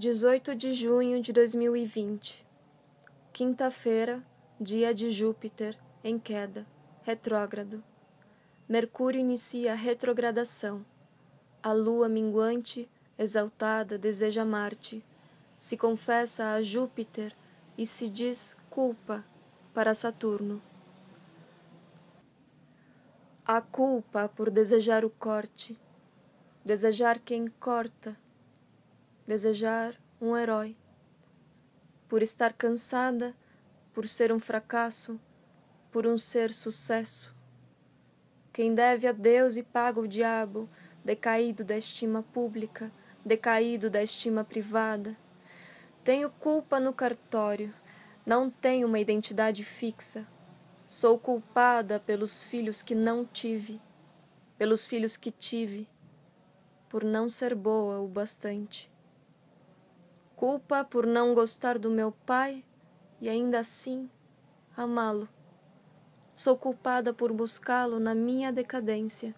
18 de junho de 2020, quinta-feira, dia de Júpiter em queda, retrógrado. Mercúrio inicia a retrogradação. A lua minguante, exaltada, deseja Marte, se confessa a Júpiter e se diz culpa para Saturno. A culpa por desejar o corte, desejar quem corta desejar um herói. Por estar cansada, por ser um fracasso, por um ser sucesso. Quem deve a Deus e paga o diabo, decaído da estima pública, decaído da estima privada. Tenho culpa no cartório, não tenho uma identidade fixa. Sou culpada pelos filhos que não tive, pelos filhos que tive, por não ser boa o bastante culpa por não gostar do meu pai e ainda assim amá-lo. Sou culpada por buscá-lo na minha decadência.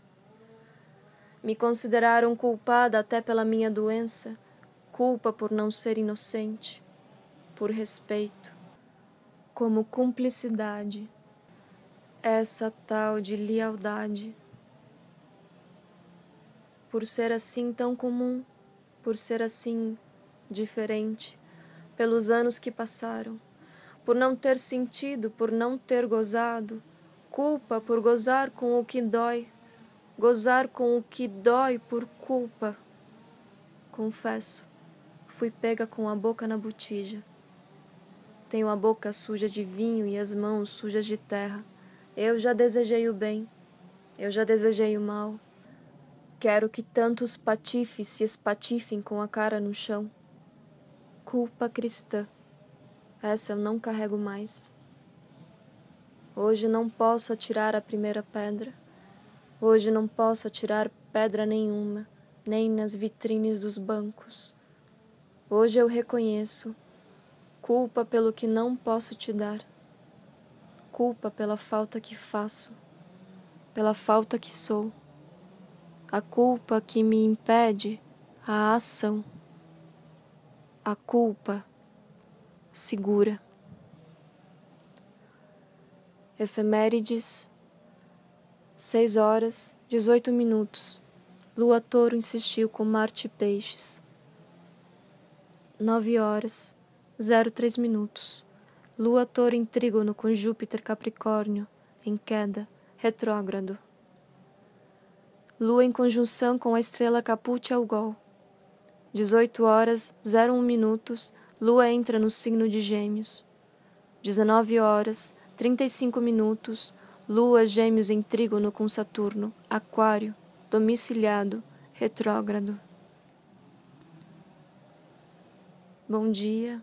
Me consideraram culpada até pela minha doença, culpa por não ser inocente, por respeito, como cumplicidade, essa tal de lealdade. Por ser assim tão comum, por ser assim diferente, pelos anos que passaram, por não ter sentido, por não ter gozado, culpa por gozar com o que dói, gozar com o que dói por culpa. Confesso, fui pega com a boca na botija. Tenho a boca suja de vinho e as mãos sujas de terra. Eu já desejei o bem, eu já desejei o mal. Quero que tantos patifes se espatifem com a cara no chão culpa cristã. Essa eu não carrego mais. Hoje não posso atirar a primeira pedra. Hoje não posso atirar pedra nenhuma, nem nas vitrines dos bancos. Hoje eu reconheço culpa pelo que não posso te dar, culpa pela falta que faço, pela falta que sou, a culpa que me impede a ação a culpa segura. Efemérides, 6 horas, 18 minutos. Lua Touro insistiu com Marte Peixes. 9 horas, 03 minutos. Lua Touro em trígono com Júpiter Capricórnio, em queda, retrógrado. Lua em conjunção com a estrela Caput Algol. 18 horas 01 minutos, Lua entra no signo de Gêmeos. 19 horas 35 minutos, Lua Gêmeos em trígono com Saturno, Aquário, domiciliado, retrógrado. Bom dia.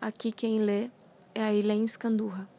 Aqui quem lê é a Ilene Scandurra.